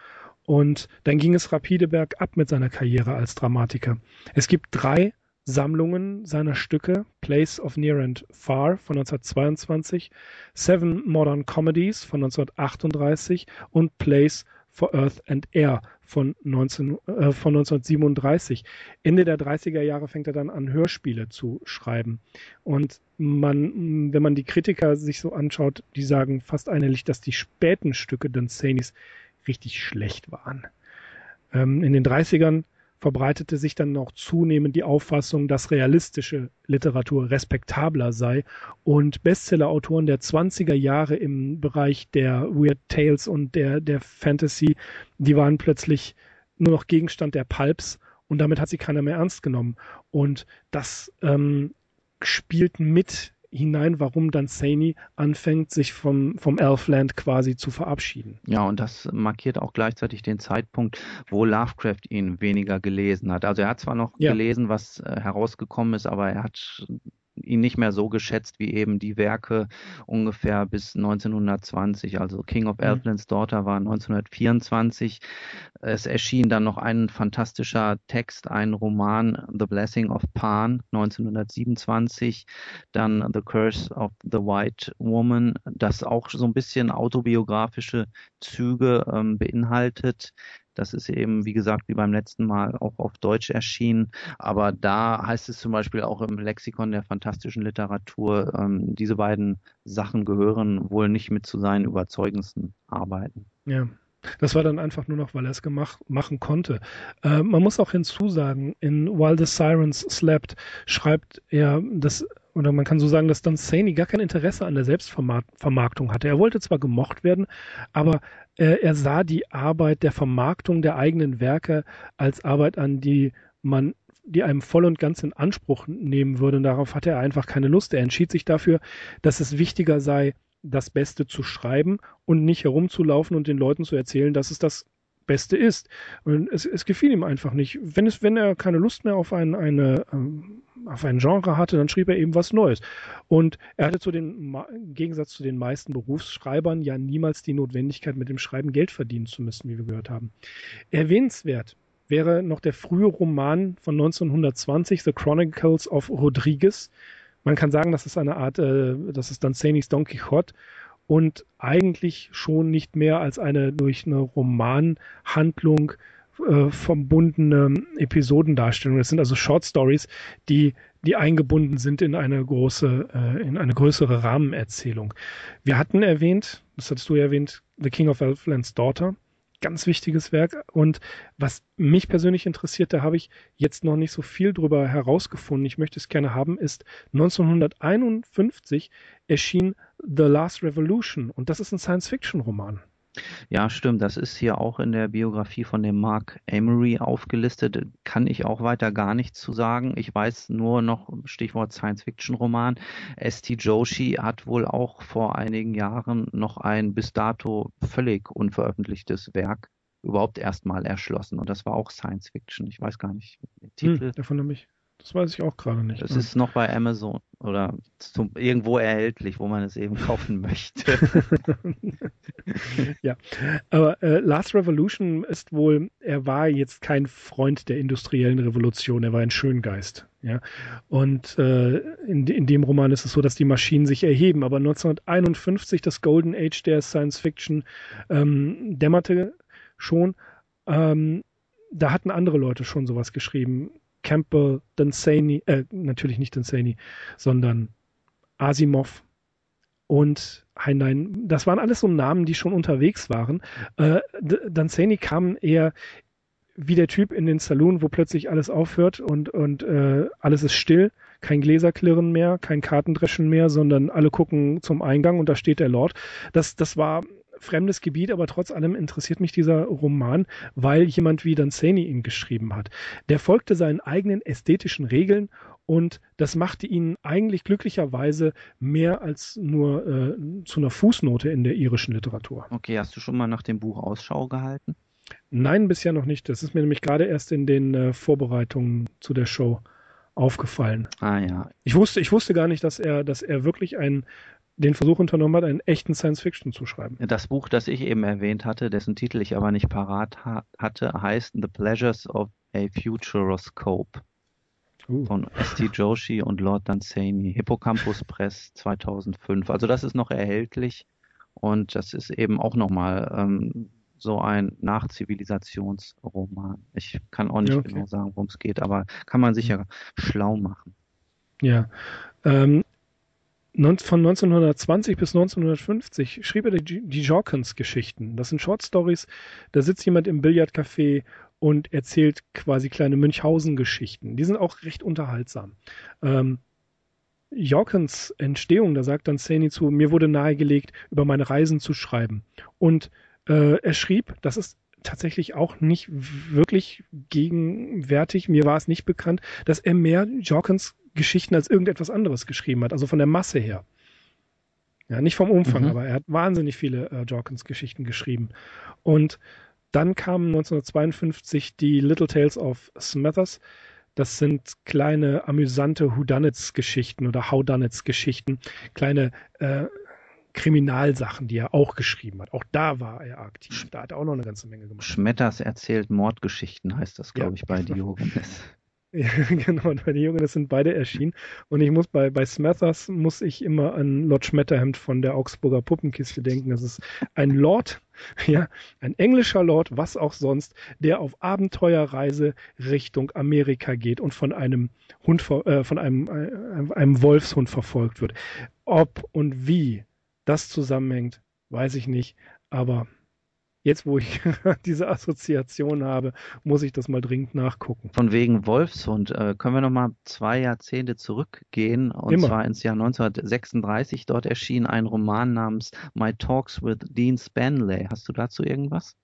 Und dann ging es rapide bergab mit seiner Karriere als Dramatiker. Es gibt drei Sammlungen seiner Stücke, Place of Near and Far von 1922, Seven Modern Comedies von 1938 und Place for Earth and Air von, 19, äh, von 1937. Ende der 30er Jahre fängt er dann an, Hörspiele zu schreiben. Und man, wenn man die Kritiker sich so anschaut, die sagen fast einhellig, dass die späten Stücke Danzanis richtig schlecht waren. Ähm, in den 30ern verbreitete sich dann noch zunehmend die Auffassung, dass realistische Literatur respektabler sei und Bestsellerautoren der 20er Jahre im Bereich der Weird Tales und der, der Fantasy, die waren plötzlich nur noch Gegenstand der Pulps und damit hat sie keiner mehr ernst genommen. Und das ähm, spielt mit hinein, warum dann Saney anfängt, sich vom, vom Elfland quasi zu verabschieden. Ja, und das markiert auch gleichzeitig den Zeitpunkt, wo Lovecraft ihn weniger gelesen hat. Also er hat zwar noch ja. gelesen, was äh, herausgekommen ist, aber er hat ihn nicht mehr so geschätzt wie eben die Werke ungefähr bis 1920. Also King of mhm. Elfland's Daughter war 1924. Es erschien dann noch ein fantastischer Text, ein Roman, The Blessing of Pan, 1927. Dann The Curse of the White Woman, das auch so ein bisschen autobiografische Züge ähm, beinhaltet Das ist eben, wie gesagt, wie beim letzten Mal auch auf Deutsch erschienen. Aber da heißt es zum Beispiel auch im Lexikon der fantastischen Literatur, ähm, diese beiden Sachen gehören wohl nicht mit zu seinen überzeugendsten Arbeiten. Ja. Das war dann einfach nur noch, weil er es gemacht, machen konnte. Äh, man muss auch hinzusagen, in While the Sirens Slept schreibt er, dass oder man kann so sagen, dass Don Saney gar kein Interesse an der Selbstvermarktung hatte. Er wollte zwar gemocht werden, aber er sah die Arbeit der Vermarktung der eigenen Werke als Arbeit an, die man die einem voll und ganz in Anspruch nehmen würde. Und darauf hatte er einfach keine Lust. Er entschied sich dafür, dass es wichtiger sei, das Beste zu schreiben und nicht herumzulaufen und den Leuten zu erzählen, dass es das Beste ist. Und es, es gefiel ihm einfach nicht. Wenn es, wenn er keine Lust mehr auf ein, eine, ähm, auf ein Genre hatte, dann schrieb er eben was Neues. Und er hatte zu den, im Gegensatz zu den meisten Berufsschreibern ja niemals die Notwendigkeit, mit dem Schreiben Geld verdienen zu müssen, wie wir gehört haben. Erwähnenswert wäre noch der frühe Roman von 1920, The Chronicles of Rodriguez. Man kann sagen, das ist eine Art, äh, das ist dann Sainys Don Quixote und eigentlich schon nicht mehr als eine durch eine Romanhandlung äh, verbundene Episodendarstellung. Das sind also Short Stories, die, die eingebunden sind in eine große, äh, in eine größere Rahmenerzählung. Wir hatten erwähnt, das hattest du ja erwähnt, The King of Elfland's Daughter. Ganz wichtiges Werk. Und was mich persönlich interessiert, da habe ich jetzt noch nicht so viel drüber herausgefunden. Ich möchte es gerne haben, ist 1951 erschien The Last Revolution. Und das ist ein Science-Fiction-Roman. Ja, stimmt. Das ist hier auch in der Biografie von dem Mark Amory aufgelistet. Kann ich auch weiter gar nichts zu sagen. Ich weiß nur noch, Stichwort Science-Fiction-Roman. S.T. Joshi hat wohl auch vor einigen Jahren noch ein bis dato völlig unveröffentlichtes Werk überhaupt erstmal erschlossen. Und das war auch Science-Fiction. Ich weiß gar nicht. Den Titel. Hm, davon habe ich das weiß ich auch gerade nicht. Es ne? ist noch bei Amazon oder zum, irgendwo erhältlich, wo man es eben kaufen möchte. ja, aber äh, Last Revolution ist wohl, er war jetzt kein Freund der industriellen Revolution, er war ein Schöngeist. Ja, und äh, in, in dem Roman ist es so, dass die Maschinen sich erheben. Aber 1951, das Golden Age der Science Fiction, ähm, dämmerte schon. Ähm, da hatten andere Leute schon sowas geschrieben. Campbell, Dunsany, äh, natürlich nicht Dunsany, sondern Asimov und Heinlein. Das waren alles so Namen, die schon unterwegs waren. Äh, Dunsany kam eher wie der Typ in den Saloon, wo plötzlich alles aufhört und, und äh, alles ist still. Kein Gläserklirren mehr, kein Kartendreschen mehr, sondern alle gucken zum Eingang und da steht der Lord. Das, das war fremdes Gebiet, aber trotz allem interessiert mich dieser Roman, weil jemand wie Danzani ihn geschrieben hat. Der folgte seinen eigenen ästhetischen Regeln und das machte ihn eigentlich glücklicherweise mehr als nur äh, zu einer Fußnote in der irischen Literatur. Okay, hast du schon mal nach dem Buch Ausschau gehalten? Nein, bisher noch nicht. Das ist mir nämlich gerade erst in den äh, Vorbereitungen zu der Show aufgefallen. Ah ja. Ich wusste, ich wusste gar nicht, dass er, dass er wirklich ein den Versuch unternommen hat, einen echten Science-Fiction zu schreiben. Das Buch, das ich eben erwähnt hatte, dessen Titel ich aber nicht parat ha hatte, heißt The Pleasures of a Futuroscope uh. von S.T. Joshi und Lord Dunsany, Hippocampus Press 2005. Also das ist noch erhältlich und das ist eben auch nochmal ähm, so ein Nachzivilisationsroman. Ich kann auch nicht okay. genau sagen, worum es geht, aber kann man sicher ja schlau machen. Ja, ähm, von 1920 bis 1950 schrieb er die, die Jorkins-Geschichten. Das sind Short Stories. Da sitzt jemand im Billardcafé und erzählt quasi kleine Münchhausen-Geschichten. Die sind auch recht unterhaltsam. Ähm, Jorkins Entstehung, da sagt dann Saini zu, mir wurde nahegelegt, über meine Reisen zu schreiben. Und äh, er schrieb, das ist tatsächlich auch nicht wirklich gegenwärtig, mir war es nicht bekannt, dass er mehr Jorkins Geschichten als irgendetwas anderes geschrieben hat, also von der Masse her. Ja, nicht vom Umfang, mhm. aber er hat wahnsinnig viele äh, Jorkins Geschichten geschrieben. Und dann kamen 1952 die Little Tales of Smathers. Das sind kleine amüsante Whodunits-Geschichten oder Howdunits-Geschichten, kleine äh, Kriminalsachen, die er auch geschrieben hat. Auch da war er aktiv. Da hat er auch noch eine ganze Menge gemacht. Schmetters erzählt Mordgeschichten, heißt das, glaube ja. ich, bei Diogenes. Ja, genau, bei der Junge, das sind beide erschienen. Und ich muss bei, bei Smathers muss ich immer an Lord Schmetterhemd von der Augsburger Puppenkiste denken. Das ist ein Lord, ja, ein englischer Lord, was auch sonst, der auf Abenteuerreise Richtung Amerika geht und von einem Hund, äh, von einem, äh, einem Wolfshund verfolgt wird. Ob und wie das zusammenhängt, weiß ich nicht. Aber jetzt, wo ich diese Assoziation habe, muss ich das mal dringend nachgucken. Von wegen Wolfshund, äh, können wir noch mal zwei Jahrzehnte zurückgehen und Immer. zwar ins Jahr 1936. Dort erschien ein Roman namens My Talks with Dean Spanley. Hast du dazu irgendwas?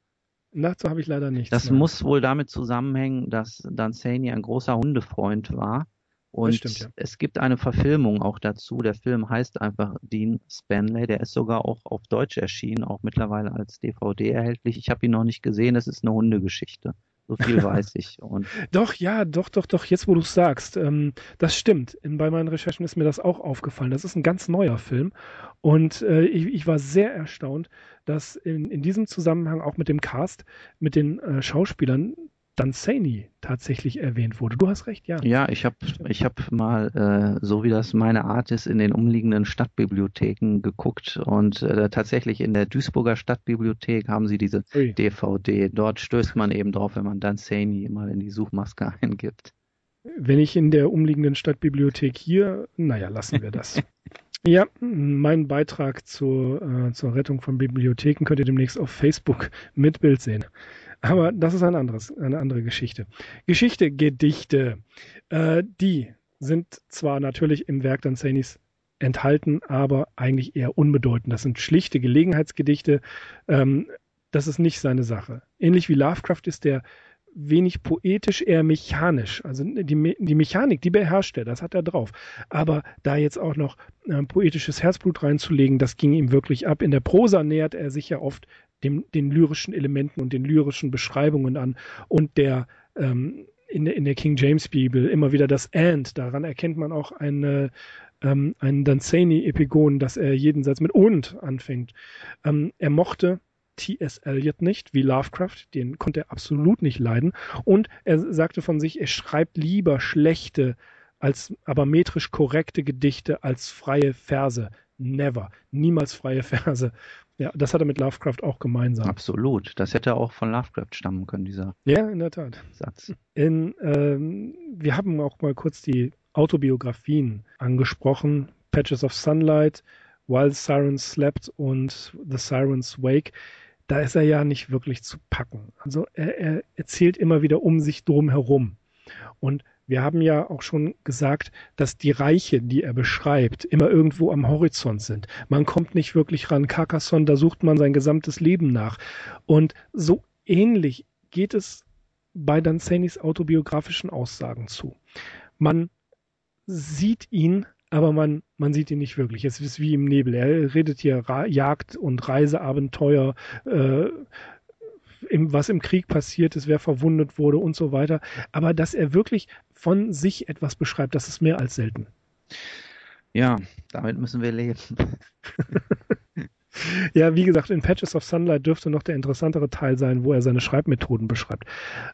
Dazu habe ich leider nichts. Das mehr. muss wohl damit zusammenhängen, dass Danzani ein großer Hundefreund war und stimmt, ja. es gibt eine Verfilmung auch dazu. Der Film heißt einfach Dean Spanley. Der ist sogar auch auf Deutsch erschienen, auch mittlerweile als DVD erhältlich. Ich habe ihn noch nicht gesehen. Das ist eine Hundegeschichte. So viel weiß ich. Und doch, ja, doch, doch, doch, jetzt wo du es sagst, ähm, das stimmt. In, bei meinen Recherchen ist mir das auch aufgefallen. Das ist ein ganz neuer Film. Und äh, ich, ich, war sehr erstaunt, dass in, in diesem Zusammenhang auch mit dem Cast, mit den äh, Schauspielern, Dunsany tatsächlich erwähnt wurde. Du hast recht, ja. Ja, ich habe ich hab mal, äh, so wie das meine Art ist, in den umliegenden Stadtbibliotheken geguckt und äh, tatsächlich in der Duisburger Stadtbibliothek haben sie diese Ui. DVD. Dort stößt man eben drauf, wenn man Dunsany mal in die Suchmaske eingibt. Wenn ich in der umliegenden Stadtbibliothek hier, naja, lassen wir das. Ja, mein Beitrag zur, äh, zur Rettung von Bibliotheken könnt ihr demnächst auf Facebook mit Bild sehen. Aber das ist ein anderes, eine andere Geschichte. Geschichte, Gedichte, äh, die sind zwar natürlich im Werk Danzanis enthalten, aber eigentlich eher unbedeutend. Das sind schlichte Gelegenheitsgedichte. Ähm, das ist nicht seine Sache. Ähnlich wie Lovecraft ist der wenig poetisch, eher mechanisch. Also die, die Mechanik, die beherrscht er, das hat er drauf. Aber da jetzt auch noch äh, poetisches Herzblut reinzulegen, das ging ihm wirklich ab. In der Prosa nähert er sich ja oft dem, den lyrischen Elementen und den lyrischen Beschreibungen an und der ähm, in, der, in der King James Bibel immer wieder das And, daran erkennt man auch eine, ähm, einen Danzani-Epigon, dass er jeden Satz mit und anfängt. Ähm, er mochte T.S. Eliot nicht, wie Lovecraft, den konnte er absolut nicht leiden. Und er sagte von sich, er schreibt lieber schlechte, als aber metrisch korrekte Gedichte als freie Verse. Never. Niemals freie Verse. Ja, das hat er mit Lovecraft auch gemeinsam. Absolut. Das hätte auch von Lovecraft stammen können, dieser ja, in der Tat. Satz. In, ähm, wir haben auch mal kurz die Autobiografien angesprochen. Patches of Sunlight, While Sirens Slept und The Sirens Wake. Da ist er ja nicht wirklich zu packen. Also er, er erzählt immer wieder um sich drum herum. Und wir haben ja auch schon gesagt, dass die Reiche, die er beschreibt, immer irgendwo am Horizont sind. Man kommt nicht wirklich ran. Carcassonne, da sucht man sein gesamtes Leben nach. Und so ähnlich geht es bei Danzanis autobiografischen Aussagen zu. Man sieht ihn, aber man, man sieht ihn nicht wirklich. Es ist wie im Nebel. Er redet hier Ra Jagd und Reiseabenteuer, äh, im, was im Krieg passiert ist, wer verwundet wurde und so weiter. Aber dass er wirklich von sich etwas beschreibt, das ist mehr als selten. Ja, damit müssen wir leben. ja, wie gesagt, in Patches of Sunlight dürfte noch der interessantere Teil sein, wo er seine Schreibmethoden beschreibt.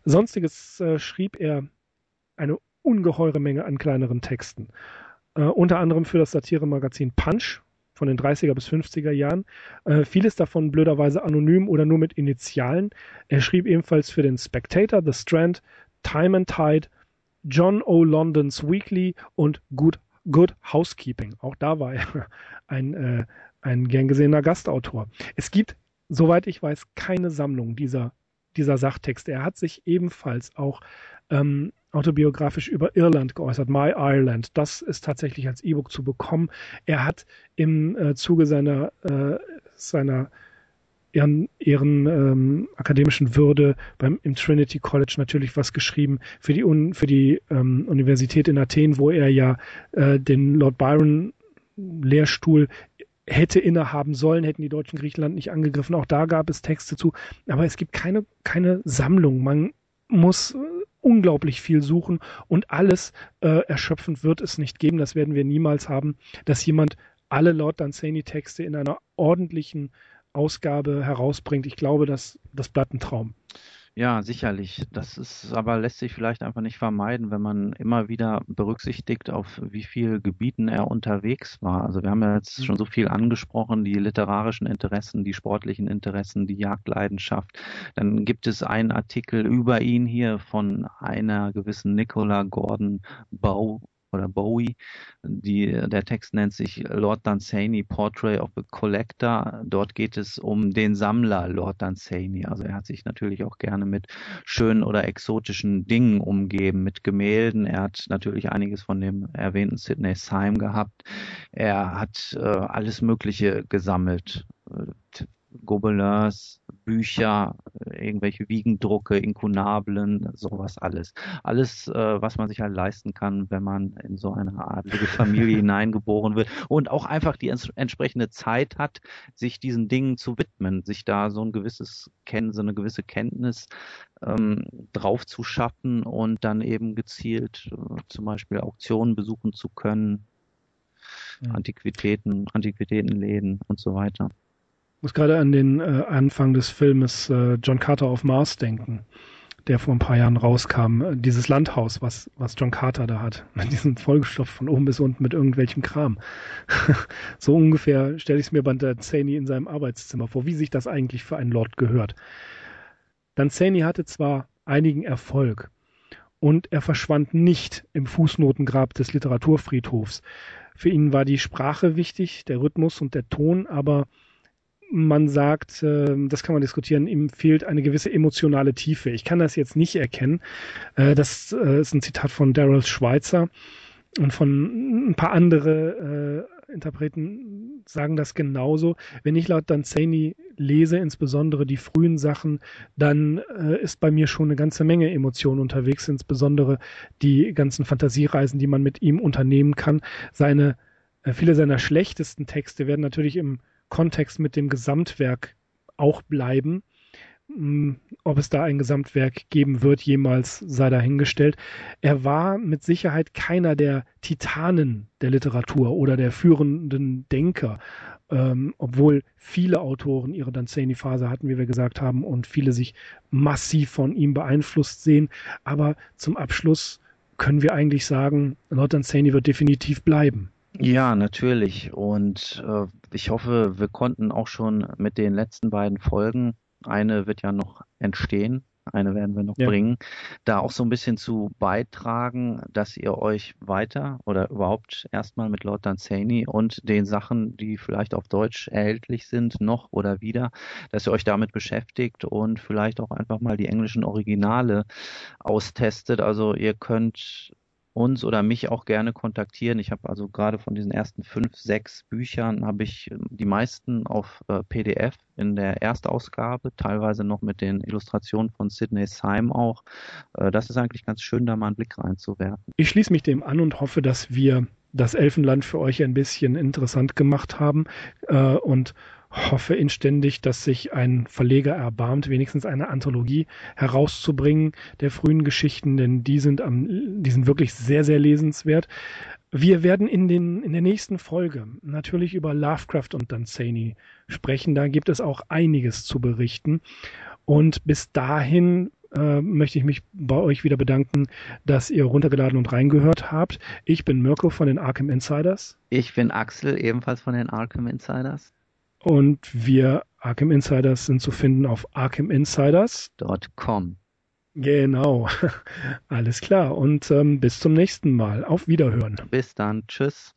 Sonstiges äh, schrieb er eine ungeheure Menge an kleineren Texten. Äh, unter anderem für das Satiremagazin Punch, von den 30er bis 50er Jahren. Äh, vieles davon blöderweise anonym oder nur mit Initialen. Er schrieb ebenfalls für den Spectator, The Strand, Time and Tide, John O. London's Weekly und Good, Good Housekeeping. Auch da war er ein, äh, ein gern gesehener Gastautor. Es gibt, soweit ich weiß, keine Sammlung dieser, dieser Sachtexte. Er hat sich ebenfalls auch ähm, autobiografisch über Irland geäußert, My Ireland. Das ist tatsächlich als E-Book zu bekommen. Er hat im äh, Zuge seiner, äh, seiner ihren, ihren ähm, akademischen Würde beim, im Trinity College natürlich was geschrieben für die, Un, für die ähm, Universität in Athen, wo er ja äh, den Lord Byron Lehrstuhl hätte innehaben sollen, hätten die Deutschen Griechenland nicht angegriffen. Auch da gab es Texte zu. Aber es gibt keine, keine Sammlung. Man muss unglaublich viel suchen und alles äh, erschöpfend wird es nicht geben. Das werden wir niemals haben, dass jemand alle Lord Dunsany-Texte in einer ordentlichen Ausgabe herausbringt. Ich glaube, das, das bleibt ein Traum. Ja, sicherlich. Das ist aber lässt sich vielleicht einfach nicht vermeiden, wenn man immer wieder berücksichtigt, auf wie viel Gebieten er unterwegs war. Also wir haben ja jetzt schon so viel angesprochen, die literarischen Interessen, die sportlichen Interessen, die Jagdleidenschaft. Dann gibt es einen Artikel über ihn hier von einer gewissen Nicola Gordon Bow oder Bowie. Die, der Text nennt sich Lord Dunsany Portrait of a Collector. Dort geht es um den Sammler Lord Dunsany. Also er hat sich natürlich auch gerne mit schönen oder exotischen Dingen umgeben, mit Gemälden. Er hat natürlich einiges von dem erwähnten Sidney Syme gehabt. Er hat äh, alles Mögliche gesammelt. Gobelins, Bücher, irgendwelche Wiegendrucke, Inkunablen, sowas alles. Alles, äh, was man sich halt leisten kann, wenn man in so eine adlige Familie hineingeboren wird und auch einfach die ents entsprechende Zeit hat, sich diesen Dingen zu widmen, sich da so ein gewisses Kennen, so eine gewisse Kenntnis ähm, drauf zu schaffen und dann eben gezielt äh, zum Beispiel Auktionen besuchen zu können, ja. Antiquitäten, Antiquitätenläden und so weiter muss gerade an den äh, Anfang des Filmes äh, John Carter auf Mars denken, der vor ein paar Jahren rauskam. Äh, dieses Landhaus, was, was John Carter da hat, mit diesem Vollgestopft von oben bis unten mit irgendwelchem Kram. so ungefähr stelle ich es mir bei Danzani in seinem Arbeitszimmer vor, wie sich das eigentlich für einen Lord gehört. Danzani hatte zwar einigen Erfolg und er verschwand nicht im Fußnotengrab des Literaturfriedhofs. Für ihn war die Sprache wichtig, der Rhythmus und der Ton, aber man sagt, äh, das kann man diskutieren, ihm fehlt eine gewisse emotionale Tiefe. Ich kann das jetzt nicht erkennen. Äh, das äh, ist ein Zitat von Daryl Schweitzer und von ein paar andere äh, Interpreten sagen das genauso. Wenn ich laut Danzani lese, insbesondere die frühen Sachen, dann ist bei mir schon eine ganze Menge Emotionen unterwegs, insbesondere die ganzen Fantasiereisen, die man mit ihm unternehmen kann. Seine, viele seiner schlechtesten Texte werden natürlich im Kontext mit dem Gesamtwerk auch bleiben. Hm, ob es da ein Gesamtwerk geben wird, jemals sei dahingestellt. Er war mit Sicherheit keiner der Titanen der Literatur oder der führenden Denker, ähm, obwohl viele Autoren ihre Danzani-Phase hatten, wie wir gesagt haben, und viele sich massiv von ihm beeinflusst sehen. Aber zum Abschluss können wir eigentlich sagen, Lord Danzani wird definitiv bleiben. Ja, natürlich. Und äh, ich hoffe, wir konnten auch schon mit den letzten beiden Folgen, eine wird ja noch entstehen, eine werden wir noch ja. bringen, da auch so ein bisschen zu beitragen, dass ihr euch weiter oder überhaupt erstmal mit Lord Danzani und den Sachen, die vielleicht auf Deutsch erhältlich sind, noch oder wieder, dass ihr euch damit beschäftigt und vielleicht auch einfach mal die englischen Originale austestet. Also ihr könnt uns oder mich auch gerne kontaktieren. Ich habe also gerade von diesen ersten fünf, sechs Büchern habe ich ähm, die meisten auf äh, PDF in der Erstausgabe, teilweise noch mit den Illustrationen von Sidney Syme auch. Äh, das ist eigentlich ganz schön, da mal einen Blick reinzuwerfen. Ich schließe mich dem an und hoffe, dass wir das Elfenland für euch ein bisschen interessant gemacht haben äh, und hoffe inständig, dass sich ein Verleger erbarmt, wenigstens eine Anthologie herauszubringen der frühen Geschichten, denn die sind am, die sind wirklich sehr, sehr lesenswert. Wir werden in, den, in der nächsten Folge natürlich über Lovecraft und Dunsany sprechen. Da gibt es auch einiges zu berichten. Und bis dahin äh, möchte ich mich bei euch wieder bedanken, dass ihr runtergeladen und reingehört habt. Ich bin Mirko von den Arkham Insiders. Ich bin Axel, ebenfalls von den Arkham Insiders. Und wir Arkham Insiders sind zu finden auf arkhaminsiders.com. Genau, alles klar. Und ähm, bis zum nächsten Mal. Auf Wiederhören. Bis dann. Tschüss.